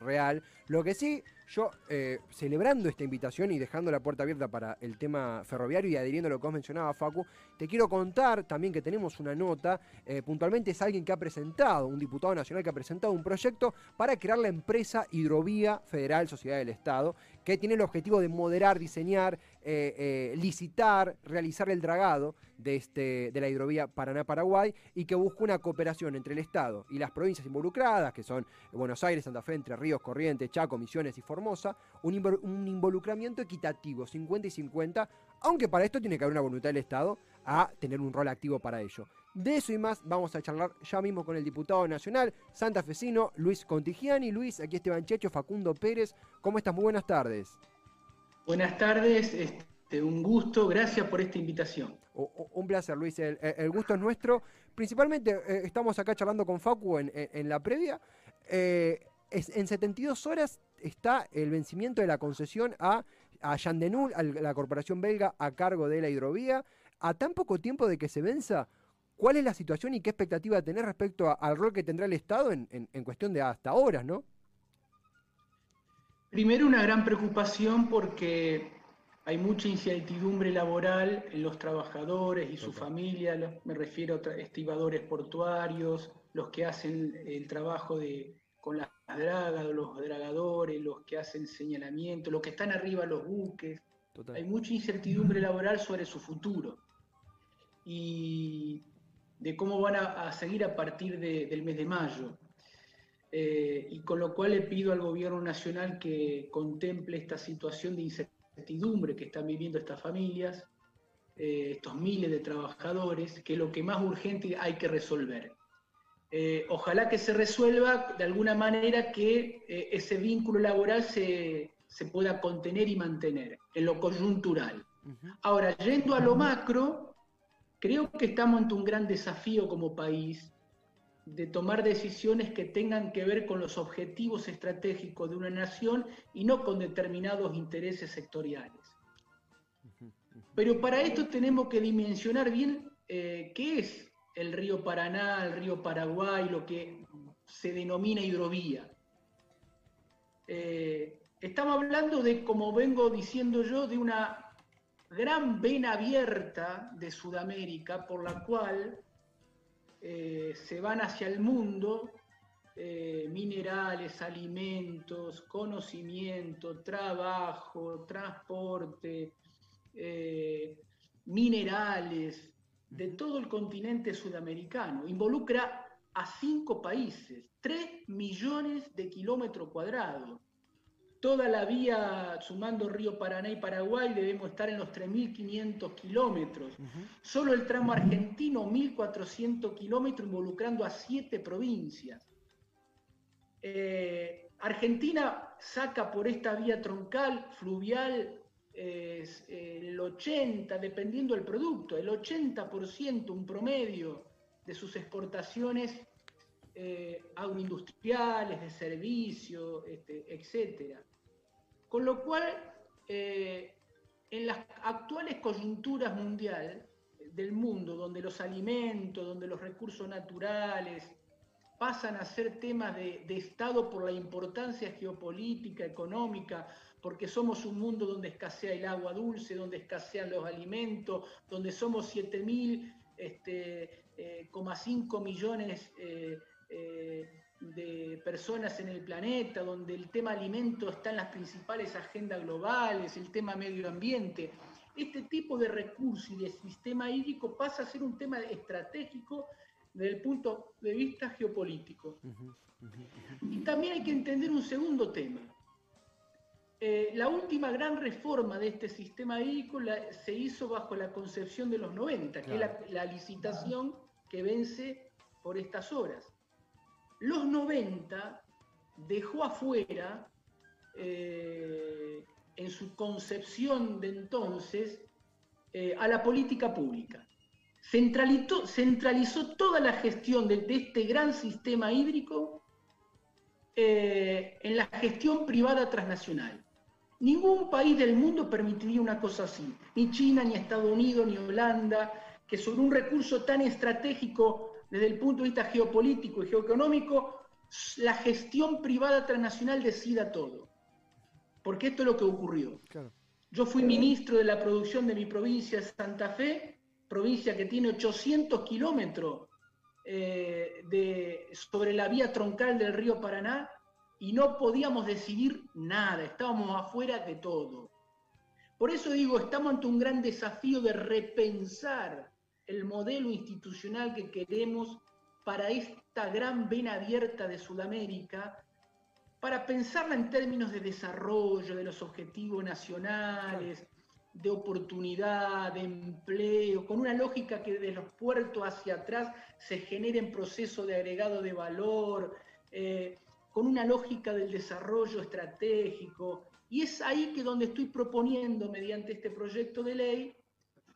real. Lo que sí, yo, eh, celebrando esta invitación y dejando la puerta abierta para el tema ferroviario y adhiriendo a lo que os mencionaba, Facu, te quiero contar también que tenemos una nota, eh, puntualmente es alguien que ha presentado, un diputado nacional que ha presentado un proyecto para crear la empresa Hidrovía Federal Sociedad del Estado, que tiene el objetivo de moderar, diseñar, eh, licitar, realizar el dragado de, este, de la hidrovía Paraná-Paraguay y que busca una cooperación entre el Estado y las provincias involucradas, que son Buenos Aires, Santa Fe, Entre Ríos, Corrientes, Chaco, Misiones y Formosa, un, involucramiento equitativo, 50 y 50, aunque para esto tiene que haber una voluntad del Estado a tener un rol activo para ello. De eso y más vamos a charlar ya mismo con el diputado nacional santafesino Luis Contigiani. Luis, aquí Esteban Checho, Facundo Pérez. ¿Cómo estás? Muy buenas tardes. Buenas tardes, este, un gusto, gracias por esta invitación. Un placer, Luis, el, gusto es nuestro. Principalmente eh, estamos acá charlando con Facu en, la previa. Eh, en 72 horas está el vencimiento de la concesión a, a a la corporación belga a cargo de la hidrovía. A tan poco tiempo de que se venza, ¿cuál es la situación y qué expectativa tenés respecto al rol que tendrá el Estado en, cuestión de hasta ahora, no? Primero, una gran preocupación porque hay mucha incertidumbre laboral en los trabajadores y su familia, me refiero a estibadores portuarios, los que hacen el trabajo de, con las dragas, los dragadores, los que hacen señalamiento, los que están arriba los buques. Hay mucha incertidumbre laboral sobre su futuro y de cómo van a, seguir a partir del mes de mayo. Eh, y con lo cual le pido al gobierno nacional que contemple esta situación de incertidumbre que están viviendo estas familias, eh, estos miles de trabajadores, que es lo que más urgente hay que resolver. Eh, ojalá que se resuelva de alguna manera que eh, ese vínculo laboral se, se, pueda contener y mantener en lo coyuntural. Ahora, yendo a lo macro, creo que estamos ante un gran desafío como país de tomar decisiones que tengan que ver con los objetivos estratégicos de una nación y no con determinados intereses sectoriales. Pero para esto tenemos que dimensionar bien eh, qué es el río Paraná, el río Paraguay, lo que se denomina hidrovía. Eh, estamos hablando de, como vengo diciendo yo, de una gran vena abierta de Sudamérica por la cual eh, se van hacia el mundo eh, minerales, alimentos, conocimiento, trabajo, transporte, eh, minerales de todo el continente sudamericano. Involucra a cinco países, tres millones de kilómetros cuadrados toda la vía sumando Río Paraná y Paraguay debemos estar en los 3.500 kilómetros. Solo el tramo argentino, 1.400 kilómetros, involucrando a siete provincias. Eh, Argentina saca por esta vía troncal, fluvial, el 80, dependiendo del producto, el 80%, un promedio de sus exportaciones eh, agroindustriales, de servicio, este, etc. Con lo cual, eh, en las actuales coyunturas mundial del mundo, donde los alimentos, donde los recursos naturales pasan a ser temas de, Estado por la importancia geopolítica, económica, porque somos un mundo donde escasea el agua dulce, donde escasean los alimentos, donde somos 7.000,5 este, eh, millones eh, de personas en el planeta, donde el tema alimento está en las principales agendas globales, el tema medio ambiente. Este tipo de recursos y de sistema hídrico pasa a ser un tema estratégico desde el punto de vista geopolítico. Y también hay que entender un segundo tema. Eh, la última gran reforma de este sistema hídrico se hizo bajo la concepción de los 90, que es la licitación que vence por estas horas los 90 dejó afuera, eh, en su concepción de entonces, eh, a la política pública. Centralizó, toda la gestión de, este gran sistema hídrico eh, en la gestión privada transnacional. Ningún país del mundo permitiría una cosa así, ni China, ni Estados Unidos, ni Holanda, que sobre un recurso tan estratégico desde el punto de vista geopolítico y geoeconómico, la gestión privada transnacional decida todo. Porque esto es lo que ocurrió. Yo fui ministro de la producción de mi provincia, Santa Fe, provincia que tiene 800 kilómetros eh, sobre la vía troncal del río Paraná y no podíamos decidir nada, estábamos afuera de todo. Por eso digo, estamos ante un gran desafío de repensar el modelo institucional que queremos para esta gran vena abierta de Sudamérica, para pensarla en términos de desarrollo, de los objetivos nacionales, de oportunidad, de empleo, con una lógica que de los puertos hacia atrás se generen procesos de agregado de valor, eh, con una lógica del desarrollo estratégico. Y es ahí que donde estoy proponiendo, mediante este proyecto de ley,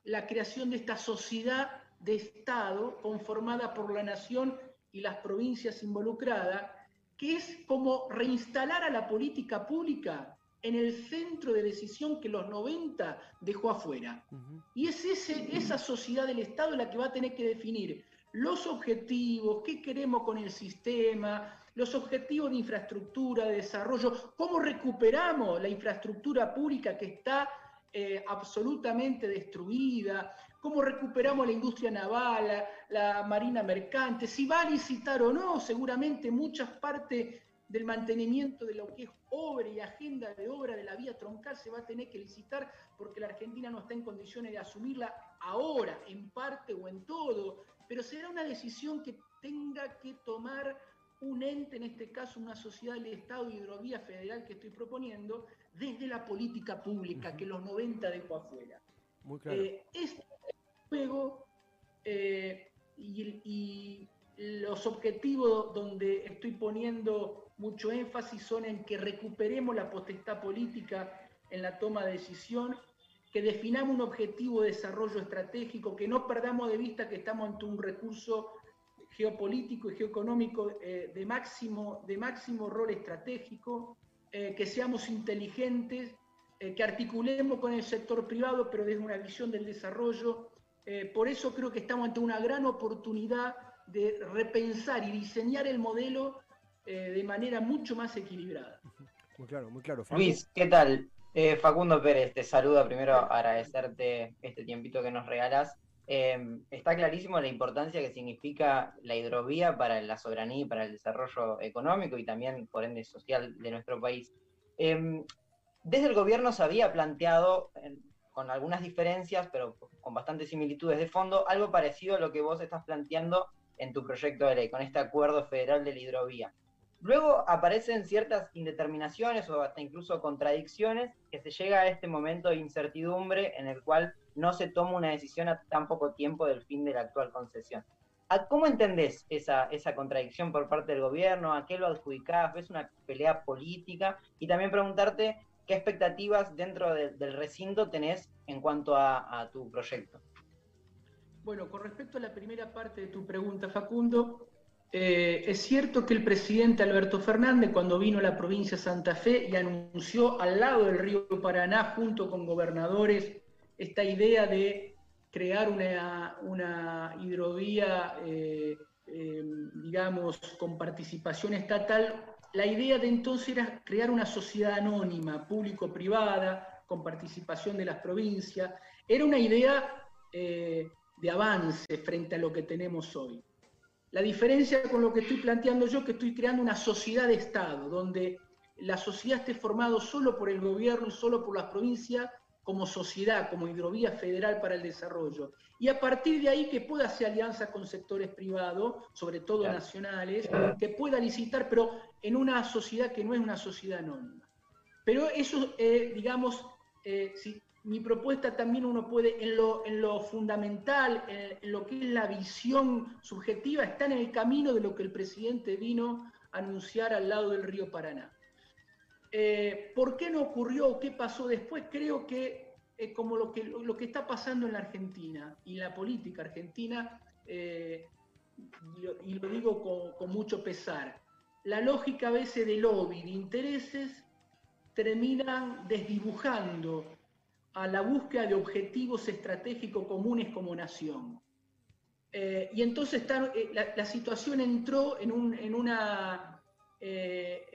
la creación de esta sociedad de Estado conformada por la nación y las provincias involucradas, que es como reinstalar a la política pública en el centro de decisión que los 90 dejó afuera. Y es ese, esa sociedad del Estado la que va a tener que definir los objetivos, qué queremos con el sistema, los objetivos de infraestructura, de desarrollo, cómo recuperamos la infraestructura pública que está eh, absolutamente destruida, cómo recuperamos la industria naval, la, marina mercante, si va a licitar o no, seguramente muchas partes del mantenimiento de lo que es obra y agenda de obra de la vía troncal se va a tener que licitar porque la Argentina no está en condiciones de asumirla ahora, en parte o en todo, pero será una decisión que tenga que tomar un ente, en este caso una sociedad del Estado y hidrovía federal que estoy proponiendo, desde la política pública que los 90 dejó afuera. Muy claro. Eh, este juego eh, y, los objetivos donde estoy poniendo mucho énfasis son en que recuperemos la potestad política en la toma de decisión, que definamos un objetivo de desarrollo estratégico, que no perdamos de vista que estamos ante un recurso geopolítico y geoeconómico eh, de, máximo, de máximo rol estratégico, eh, que seamos inteligentes, eh, que articulemos con el sector privado, pero desde una visión del desarrollo. por eso creo que estamos ante una gran oportunidad de repensar y diseñar el modelo de manera mucho más equilibrada. Muy claro, muy claro. Luis, ¿qué tal? Facundo Pérez, te saluda primero agradecerte este tiempito que nos regalas. Em, está clarísimo la importancia que significa la hidrovía para la soberanía y para el desarrollo económico y también, por ende, social de nuestro país. Em, desde el gobierno se había planteado, con algunas diferencias, pero con bastantes similitudes de fondo, algo parecido a lo que vos estás planteando en tu proyecto de ley, con este acuerdo federal de la hidrovía. Luego aparecen ciertas indeterminaciones o hasta incluso contradicciones que se llega a este momento de incertidumbre en el cual no se toma una decisión a tan poco tiempo del fin de la actual concesión. ¿Cómo entendés esa, esa contradicción por parte del gobierno? ¿A qué lo adjudicás? ¿Ves una pelea política? Y también preguntarte qué expectativas dentro del recinto tenés en cuanto a, tu proyecto. Bueno, con respecto a la primera parte de tu pregunta, Facundo, eh, es cierto que el presidente Alberto Fernández, cuando vino a la provincia de Santa Fe y anunció al lado del río Paraná, junto con gobernadores esta idea de crear una, hidrovía, eh, eh, digamos, con participación estatal, la idea de entonces era crear una sociedad anónima, público-privada, con participación de las provincias. Era una idea eh, de avance frente a lo que tenemos hoy. La diferencia con lo que estoy planteando yo, que estoy creando una sociedad de Estado, donde la sociedad esté formada solo por el gobierno y solo por las provincias, como sociedad, como hidrovía federal para el desarrollo. Y a partir de ahí que pueda hacer alianzas con sectores privados, sobre todo nacionales, que pueda licitar, pero en una sociedad que no es una sociedad anónima. Pero eso, eh, digamos, eh, si, mi propuesta también uno puede, en lo, en fundamental, en, lo que es la visión subjetiva, está en el camino de lo que el presidente vino a anunciar al lado del río Paraná. Eh, ¿Por qué no ocurrió? ¿Qué pasó después? Creo que es como lo que, está pasando en la Argentina y la política argentina, eh, y, lo, digo con, mucho pesar, la lógica a veces de lobby, de intereses, terminan desdibujando a la búsqueda de objetivos estratégicos comunes como nación. Eh, y entonces la, situación entró en, un, en una eh,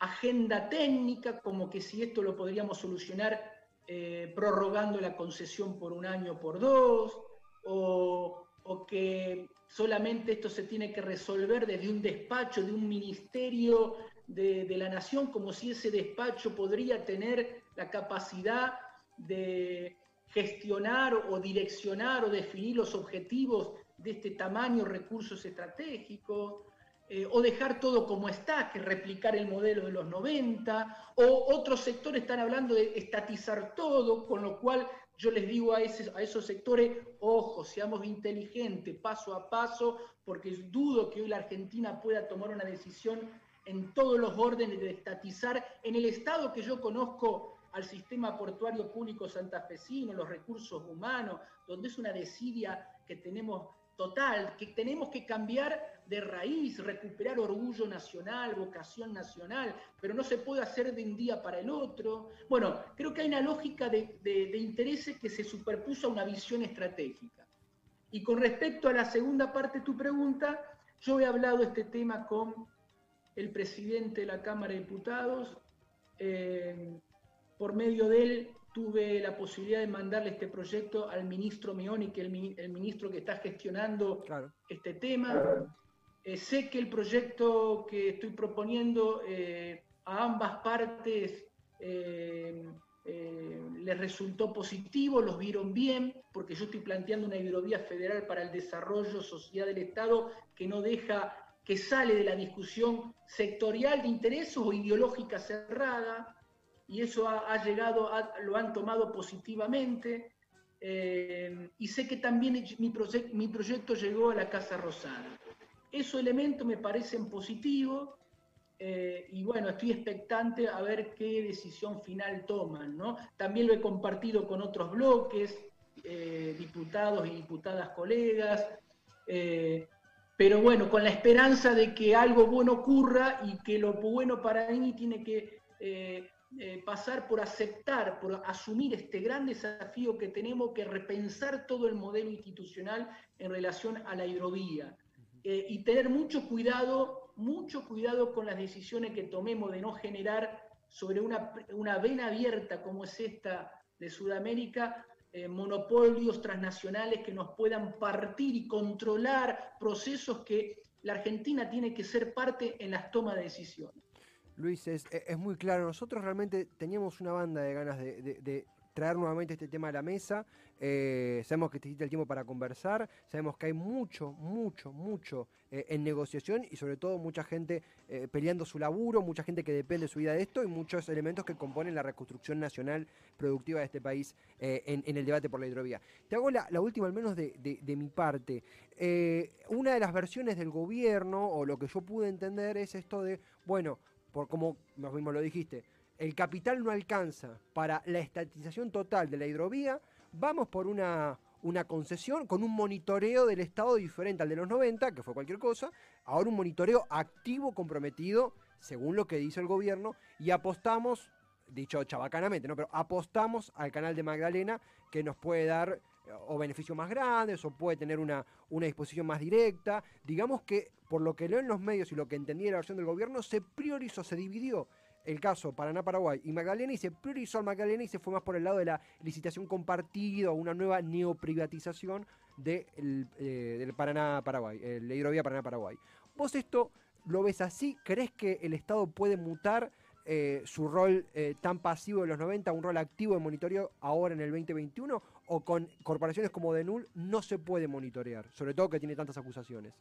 agenda técnica, como que si esto lo podríamos solucionar eh, prorrogando la concesión por un año por dos, o, que solamente esto se tiene que resolver desde un despacho de un ministerio de, la nación, como si ese despacho podría tener la capacidad de gestionar o direccionar o definir los objetivos de este tamaño, recursos estratégicos, eh, o dejar todo como está, que replicar el modelo de los 90, o otros sectores están hablando de estatizar todo, con lo cual yo les digo a, a esos sectores, ojo, seamos inteligentes, paso a paso, porque dudo que hoy la Argentina pueda tomar una decisión en todos los órdenes de estatizar en el estado que yo conozco al sistema portuario público santafesino, los recursos humanos, donde es una desidia que tenemos total, que tenemos que cambiar de raíz, recuperar orgullo nacional, vocación nacional, pero no se puede hacer de un día para el otro. Bueno, creo que hay una lógica de, intereses que se superpuso a una visión estratégica. Y con respecto a la segunda parte de tu pregunta, yo he hablado este tema con el presidente de la Cámara de Diputados. Eh, por medio de él tuve la posibilidad de mandarle este proyecto al ministro Meoni, que es el, ministro que está gestionando este tema. Eh, sé que el proyecto que estoy proponiendo eh, a ambas partes eh, les resultó positivo, los vieron bien, porque yo estoy planteando una hidrovía federal para el desarrollo sociedad del Estado que no deja, que sale de la discusión sectorial de intereses o ideológica cerrada, y eso ha, llegado, lo han tomado positivamente. Eh, y sé que también mi, mi proyecto llegó a la Casa Rosada. Esos elementos me parecen positivos eh, y bueno, estoy expectante a ver qué decisión final toman. ¿no? También lo he compartido con otros bloques, eh, diputados y diputadas colegas, pero bueno, con la esperanza de que algo bueno ocurra y que lo bueno para mí tiene que pasar por aceptar, por asumir este gran desafío que tenemos que repensar todo el modelo institucional en relación a la hidrovía eh, y tener mucho cuidado, mucho cuidado con las decisiones que tomemos de no generar sobre una, una vena abierta como es esta de Sudamérica, eh, monopolios transnacionales que nos puedan partir y controlar procesos que la Argentina tiene que ser parte en las tomas de decisiones. Luis, es, es, muy claro. Nosotros realmente teníamos una banda de ganas de, traer nuevamente este tema a la mesa. Eh, sabemos que necesita el tiempo para conversar. Sabemos que hay mucho, mucho, mucho eh, en negociación y sobre todo mucha gente eh, peleando su laburo, mucha gente que depende de su vida de esto y muchos elementos que componen la reconstrucción nacional productiva de este país en, el debate por la hidrovía. Te hago la, última, al menos de, de mi parte. una de las versiones del gobierno, o lo que yo pude entender, es esto de, bueno, por como nos mismo lo dijiste, el capital no alcanza para la estatización total de la hidrovía, vamos por una, una concesión con un monitoreo del Estado diferente al de los 90, que fue cualquier cosa, ahora un monitoreo activo, comprometido, según lo que dice el gobierno, y apostamos, dicho chabacanamente, ¿no? pero apostamos al canal de Magdalena que nos puede dar o beneficios más grandes o puede tener una, una disposición más directa. Digamos que por lo que leo en los medios y lo que entendí de la versión del gobierno, se priorizó, se dividió el caso Paraná-Paraguay y Magdalena y se priorizó al Magdalena y se fue más por el lado de la licitación compartida una nueva neoprivatización de eh, del Paraná-Paraguay, el hidrovía Paraná-Paraguay. ¿Vos esto lo ves así? ¿Crees que el Estado puede mutar eh, su rol eh, tan pasivo de los 90 a un rol activo de monitoreo ahora en el 2021? ¿O con corporaciones como Denul no se puede monitorear? Sobre todo que tiene tantas acusaciones.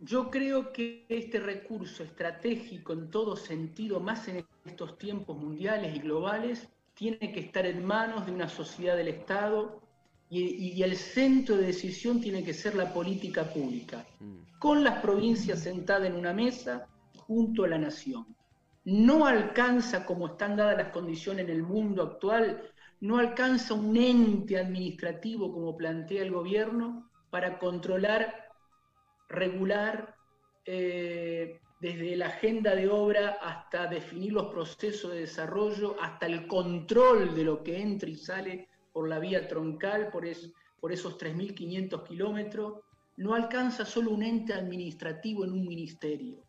Yo creo que este recurso estratégico en todo sentido, más en estos tiempos mundiales y globales, tiene que estar en manos de una sociedad del Estado y, el centro de decisión tiene que ser la política pública, mm. con las provincias sentadas en una mesa junto a la nación. No alcanza, como están dadas las condiciones en el mundo actual, no alcanza un ente administrativo como plantea el gobierno para controlar regular eh, desde la agenda de obra hasta definir los procesos de desarrollo, hasta el control de lo que entra y sale por la vía troncal, por, por esos 3.500 kilómetros, no alcanza solo un ente administrativo en un ministerio.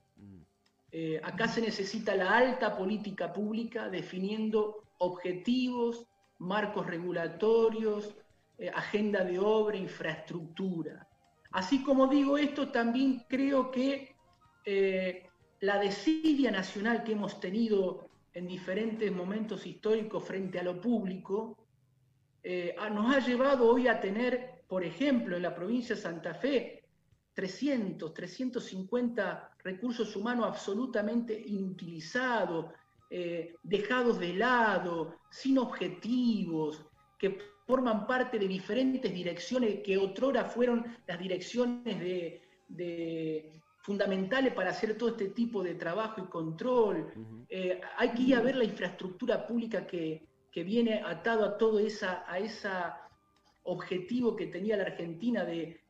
Eh, acá se necesita la alta política pública definiendo objetivos, marcos regulatorios, eh, agenda de obra, infraestructura. Así como digo esto, también creo que eh, la desidia nacional que hemos tenido en diferentes momentos históricos frente a lo público, nos ha llevado hoy a tener, por ejemplo, en la provincia de Santa Fe, 300, 350 recursos humanos absolutamente inutilizados, eh, dejados de lado, sin objetivos, que forman parte de diferentes direcciones que otrora fueron las direcciones de, fundamentales para hacer todo este tipo de trabajo y control. Eh, hay que ir a ver la infraestructura pública que, viene atado a todo esa, a ese objetivo que tenía la Argentina de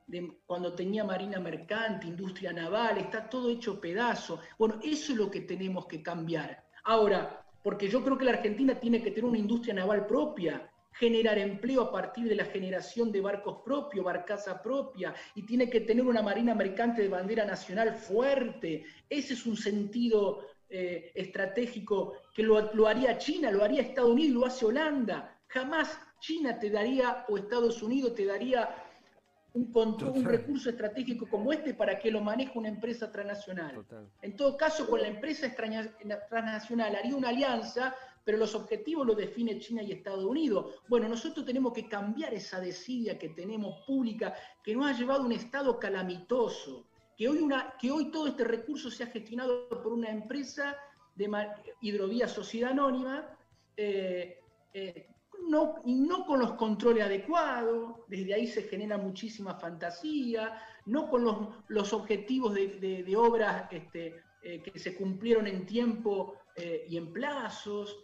cuando tenía marina mercante, industria naval, está todo hecho pedazo. Bueno, eso es lo que tenemos que cambiar. Ahora, porque yo creo que la Argentina tiene que tener una industria naval propia, generar empleo a partir de la generación de barcos propios, barcaza propia, y tiene que tener una marina mercante de bandera nacional fuerte. Ese es un sentido eh, estratégico que lo, lo haría China, lo haría Estados Unidos, lo hace Holanda. Jamás China te daría, o Estados Unidos te daría un, un recurso estratégico como este para que lo maneje una empresa transnacional. En todo caso, con la empresa transnacional haría una alianza, pero los objetivos los define China y Estados Unidos. Bueno, nosotros tenemos que cambiar esa desidia que tenemos pública, que nos ha llevado a un estado calamitoso, que hoy, una, que hoy todo este recurso se ha gestionado por una empresa de hidrovía sociedad anónima, eh, eh, no, y no con los controles adecuados, desde ahí se genera muchísima fantasía, no con los, objetivos de, obras este, eh, que se cumplieron en tiempo eh, y en plazos,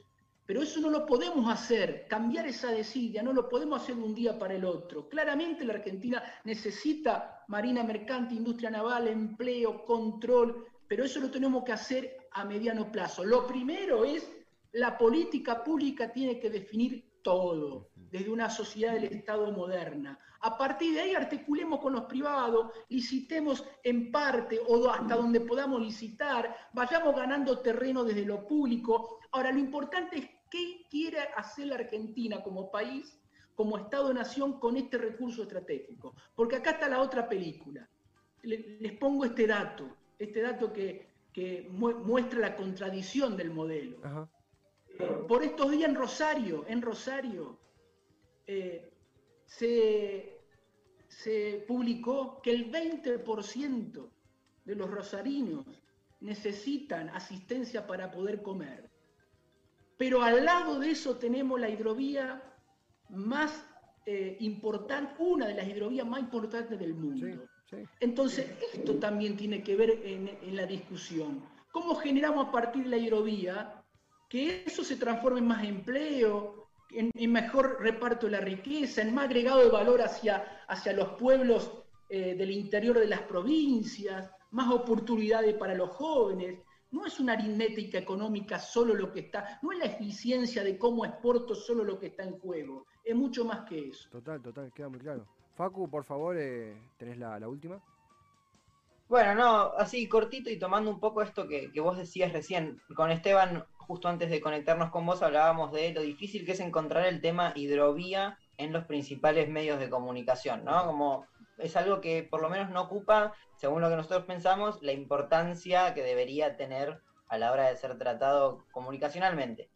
pero eso no lo podemos hacer, cambiar esa desidia, no lo podemos hacer de un día para el otro. Claramente la Argentina necesita marina mercante, industria naval, empleo, control, pero eso lo tenemos que hacer a mediano plazo. Lo primero es la política pública tiene que definir todo, desde una sociedad del Estado moderna. A partir de ahí articulemos con los privados, licitemos en parte o hasta donde podamos licitar, vayamos ganando terreno desde lo público. Ahora, lo importante es qué quiere hacer la Argentina como país, como Estado-nación con este recurso estratégico. Porque acá está la otra película. Les pongo este dato, este dato que, muestra la contradicción del modelo por estos días en Rosario, en Rosario, eh, se, publicó que el 20% de los rosarinos necesitan asistencia para poder comer. Pero al lado de eso tenemos la hidrovía más eh, importante, una de las hidrovías más importantes del mundo. Entonces, esto también tiene que ver en, en la discusión. ¿Cómo generamos a partir de la hidrovía que eso se transforme en más empleo, en, mejor reparto de la riqueza, en más agregado de valor hacia, hacia los pueblos eh, del interior de las provincias, más oportunidades para los jóvenes. No es una aritmética económica solo lo que está, no es la eficiencia de cómo exporto solo lo que está en juego, es mucho más que eso. Total, total, queda muy claro. Facu, por favor, eh, tenés la, última. Bueno, no, así cortito y tomando un poco esto que, que, vos decías recién, con Esteban justo antes de conectarnos con vos hablábamos de lo difícil que es encontrar el tema hidrovía en los principales medios de comunicación, ¿no? Como es algo que por lo menos no ocupa, según lo que nosotros pensamos, la importancia que debería tener a la hora de ser tratado comunicacionalmente.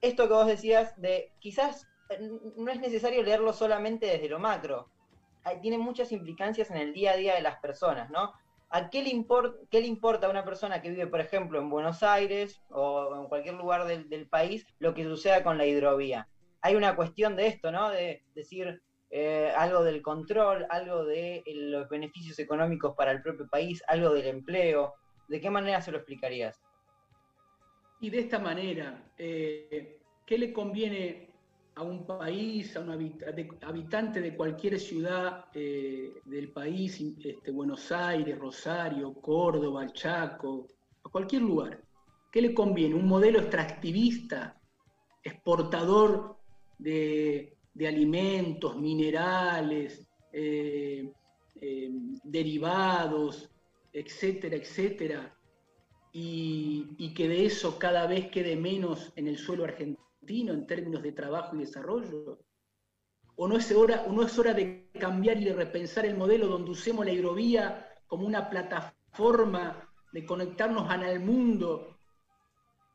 Esto que vos decías de quizás no es necesario leerlo solamente desde lo macro, tiene muchas implicancias en el día a día de las personas, ¿no? ¿A qué le, importa a una persona que vive, por ejemplo, en Buenos Aires o en cualquier lugar del, país lo que suceda con la hidrovía? Hay una cuestión de esto, ¿no? De decir eh, algo del control, algo de los beneficios económicos para el propio país, algo del empleo. ¿De qué manera se lo explicarías? Y de esta manera, eh, ¿qué le conviene a un país, a un habitante de cualquier ciudad eh, del país, este, Buenos Aires, Rosario, Córdoba, Chaco, a cualquier lugar, ¿qué le conviene? ¿Un modelo extractivista, exportador de, alimentos, minerales, eh, eh, derivados, etcétera, etcétera? y, que de eso cada vez quede menos en el suelo argentino en términos de trabajo y desarrollo? ¿O no es hora, no es hora de cambiar y de repensar el modelo donde usemos la hidrovía como una plataforma de conectarnos al mundo,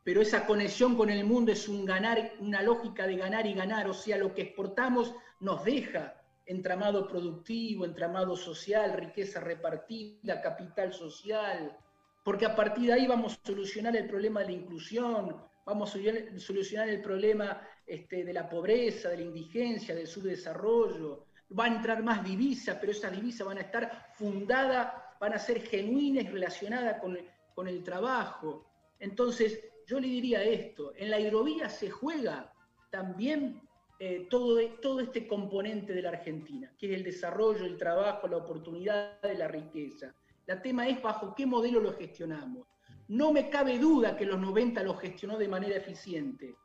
pero esa conexión con el mundo es un ganar, una lógica de ganar y ganar, o sea, lo que exportamos nos deja entramado productivo, entramado social, riqueza repartida, capital social, porque a partir de ahí vamos a solucionar el problema de la inclusión, vamos a solucionar el problema este, de la pobreza, de la indigencia, del subdesarrollo. Va a entrar más divisas, pero esas divisas van a estar fundadas, van a ser genuinas relacionadas con el, con el trabajo. Entonces, yo le diría esto, en la hidrovía se juega también eh, todo, todo este componente de la Argentina, que es el desarrollo, el trabajo, la oportunidad de la riqueza. La tema es bajo qué modelo lo gestionamos. No me cabe duda que los 90 lo gestionó de manera eficiente,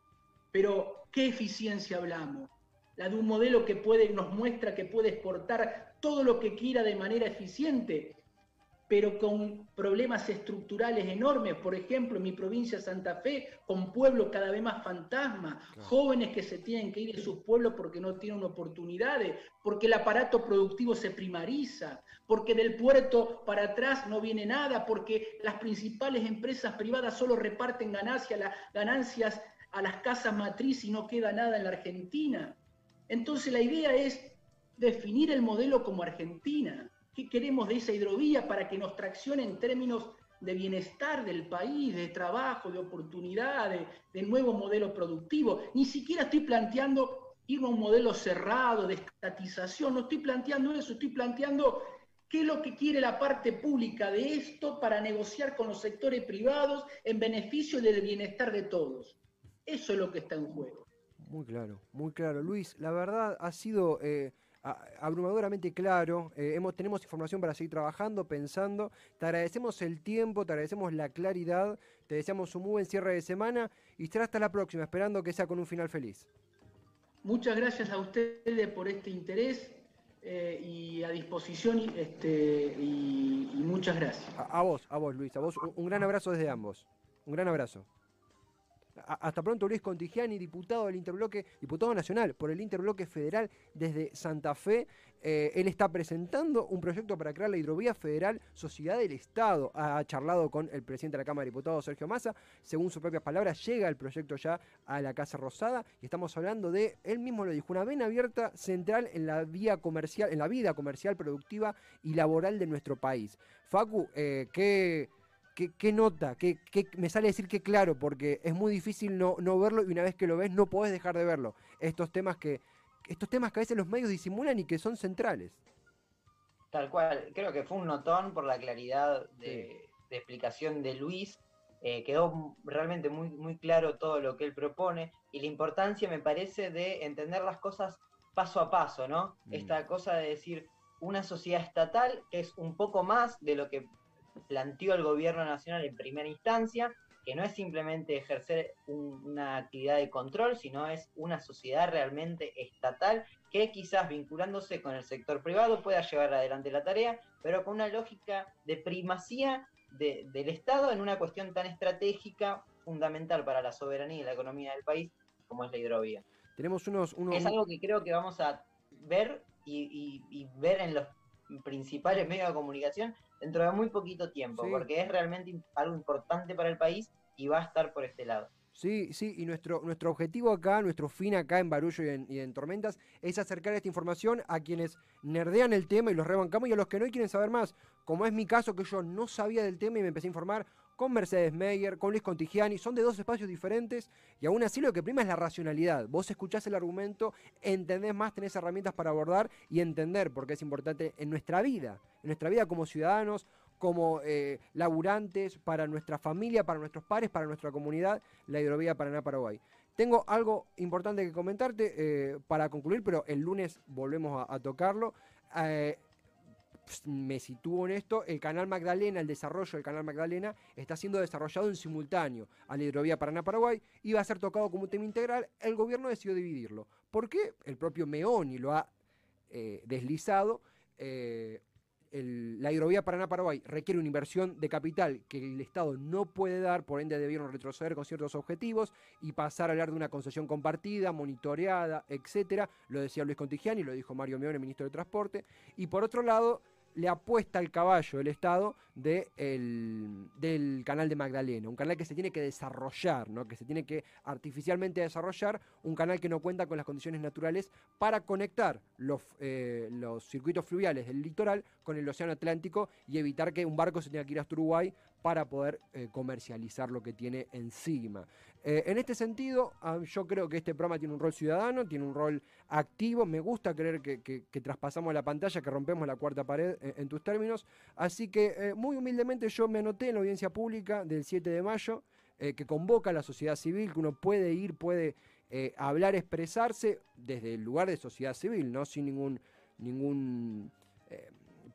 pero ¿qué eficiencia hablamos? La de un modelo que puede, nos muestra que puede exportar todo lo que quiera de manera eficiente, pero con problemas estructurales enormes. Por ejemplo, en mi provincia Santa Fe, con pueblos cada vez más fantasmas, jóvenes que se tienen que ir de sus pueblos porque no tienen oportunidades, porque el aparato productivo se primariza, porque del puerto para atrás no viene nada, porque las principales empresas privadas solo reparten ganancias a las casas matriz y no queda nada en la Argentina. Entonces la idea es definir el modelo como Argentina ¿Qué queremos de esa hidrovía para que nos traccione en términos de bienestar del país, de trabajo, de oportunidades, de nuevo modelo productivo? Ni siquiera estoy planteando ir a un modelo cerrado, de estatización, no estoy planteando eso, estoy planteando qué es lo que quiere la parte pública de esto para negociar con los sectores privados en beneficio del bienestar de todos. Eso es lo que está en juego. Muy claro, muy claro. Luis, la verdad ha sido... Eh, abrumadoramente claro. Eh, hemos, tenemos información para seguir trabajando, pensando. Te agradecemos el tiempo, te agradecemos la claridad. Te deseamos un muy buen cierre de semana y será hasta la próxima, esperando que sea con un final feliz. Muchas gracias a ustedes por este interés eh, y a disposición este, y, muchas gracias. A, vos, a vos Luis, a vos un gran abrazo desde ambos. Un gran abrazo. Hasta pronto, Luis Contigiani, diputado del Interbloque, diputado nacional por el Interbloque Federal desde Santa Fe. Eh, él está presentando un proyecto para crear la hidrovía federal Sociedad del Estado. Ha charlado con el presidente de la Cámara de Diputados, Sergio Massa. Según sus propias palabras, llega el proyecto ya a la Casa Rosada y estamos hablando de, él mismo lo dijo, una vena abierta central en la vía comercial, en la vida comercial, productiva y laboral de nuestro país. Facu, eh, ¿qué ¿Qué, nota? ¿Qué, me sale decir que claro? Porque es muy difícil no, no verlo y una vez que lo ves no podés dejar de verlo. Estos temas que, estos temas que a veces los medios disimulan y que son centrales. Tal cual, creo que fue un notón por la claridad de, explicación de Luis. Eh, quedó realmente muy, muy claro todo lo que él propone y la importancia, me parece, de entender las cosas paso a paso, ¿no? Mm. Esta cosa de decir una sociedad estatal que es un poco más de lo que planteó el gobierno nacional en primera instancia, que no es simplemente ejercer una actividad de control, sino es una sociedad realmente estatal que quizás vinculándose con el sector privado pueda llevar adelante la tarea, pero con una lógica de primacía del Estado en una cuestión tan estratégica, fundamental para la soberanía y la economía del país, como es la hidrovía. Tenemos unos, Es algo que creo que vamos a ver y ver en los principales medios de comunicación dentro de muy poquito tiempo, porque es realmente algo importante para el país y va a estar por este lado. Sí, sí, y nuestro, nuestro objetivo acá, nuestro fin acá en Barullo y en, Tormentas, es acercar esta información a quienes nerdean el tema y los rebancamos y a los que no quieren saber más, como es mi caso que yo no sabía del tema y me empecé a informar con Mercedes Meyer, con Luis Contigiani, son de dos espacios diferentes y aún así lo que prima es la racionalidad. Vos escuchás el argumento, entendés más, tenés herramientas para abordar y entender por qué es importante en nuestra vida, en nuestra vida como ciudadanos, como eh, laburantes, para nuestra familia, para nuestros pares, para nuestra comunidad, la hidrovía Paraná-Paraguay. Tengo algo importante que comentarte eh, para concluir, pero el lunes volvemos a, tocarlo. Eh, me sitúo en esto, el canal Magdalena, el desarrollo del canal Magdalena está siendo desarrollado en simultáneo a la hidrovía Paraná-Paraguay y va a ser tocado como tema integral, el gobierno decidió dividirlo. ¿Por qué? El propio Meoni lo ha eh, deslizado. Eh, la hidrovía Paraná-Paraguay requiere una inversión de capital que el Estado no puede dar, por ende debieron retroceder con ciertos objetivos y pasar a hablar de una concesión compartida, monitoreada, etcétera. Lo decía Luis Contigiani, lo dijo Mario Meone, ministro de Transporte. Y por otro lado, le apuesta al caballo el Estado de del canal de Magdalena, un canal que se tiene que desarrollar, ¿no? que se tiene que artificialmente desarrollar, un canal que no cuenta con las condiciones naturales para conectar los, eh, los circuitos fluviales del litoral con el Océano Atlántico y evitar que un barco se tenga que ir hasta Uruguay para poder eh, comercializar lo que tiene encima. Eh, en este sentido, ah, yo creo que este programa tiene un rol ciudadano, tiene un rol activo, me gusta creer que, traspasamos la pantalla, que rompemos la cuarta pared eh, en tus términos, así que muy humildemente yo me anoté en la audiencia pública del 7 de mayo, que convoca a la sociedad civil, que uno puede ir, puede hablar, expresarse desde el lugar de sociedad civil, ¿no? sin ningún... ningún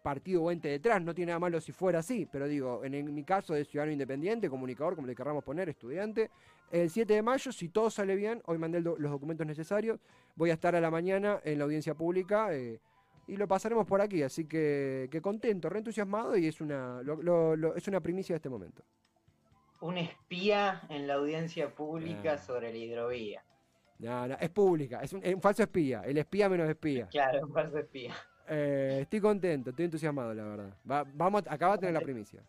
partido o ente detrás, no tiene nada malo si fuera así, pero digo, en, mi caso de ciudadano independiente, comunicador, como le querramos poner, estudiante, el 7 de mayo, si todo sale bien, hoy mandé los documentos necesarios, voy a estar a la mañana en la audiencia pública eh, y lo pasaremos por aquí, así que, que contento, reentusiasmado y es una, es una primicia de este momento. Un espía en la audiencia pública ah. sobre la hidrovía. No, no, es pública, es un, es un falso espía, el espía menos espía. Claro, un falso espía. Eh, estoy contento, estoy entusiasmado, la verdad. vamos, acaba de tener la primicia.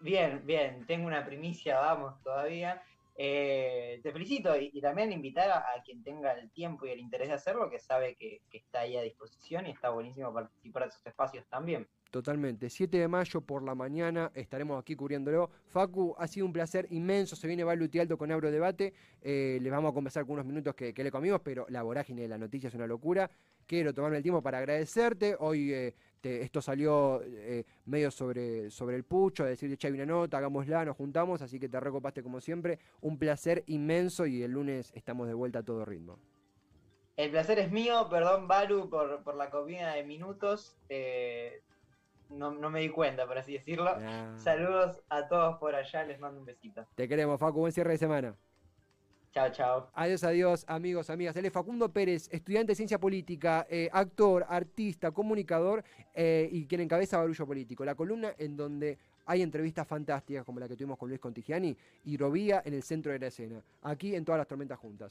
Bien, bien, tengo una primicia, vamos todavía. Eh, te felicito y, también invitar a, quien tenga el tiempo y el interés de hacerlo, que sabe que, que, está ahí a disposición y está buenísimo participar de esos espacios también. Totalmente. 7 de mayo por la mañana estaremos aquí cubriéndolo. Facu, ha sido un placer inmenso. Se viene Valuti Alto con Abro Debate. Eh, les vamos a conversar con unos minutos que, le comimos, pero la vorágine de la noticia es una locura. Quiero tomarme el tiempo para agradecerte. Hoy eh, esto salió eh, medio sobre, sobre el pucho, decir, che, hay una nota, hagámosla, nos juntamos, así que te recopaste como siempre. Un placer inmenso y el lunes estamos de vuelta a todo ritmo. El placer es mío, perdón, Balu, por, por la comida de minutos no, no, me di cuenta, por así decirlo. Ah. Saludos a todos por allá, les mando un besito. Te queremos, Facu, buen cierre de semana. Chao, chao. Adiós, adiós, amigos, amigas. Él es Facundo Pérez, estudiante de ciencia política, eh, actor, artista, comunicador eh, y quien encabeza Barullo Político. La columna en donde hay entrevistas fantásticas como la que tuvimos con Luis Contigiani y Robía en el centro de la escena, aquí en todas las tormentas juntas.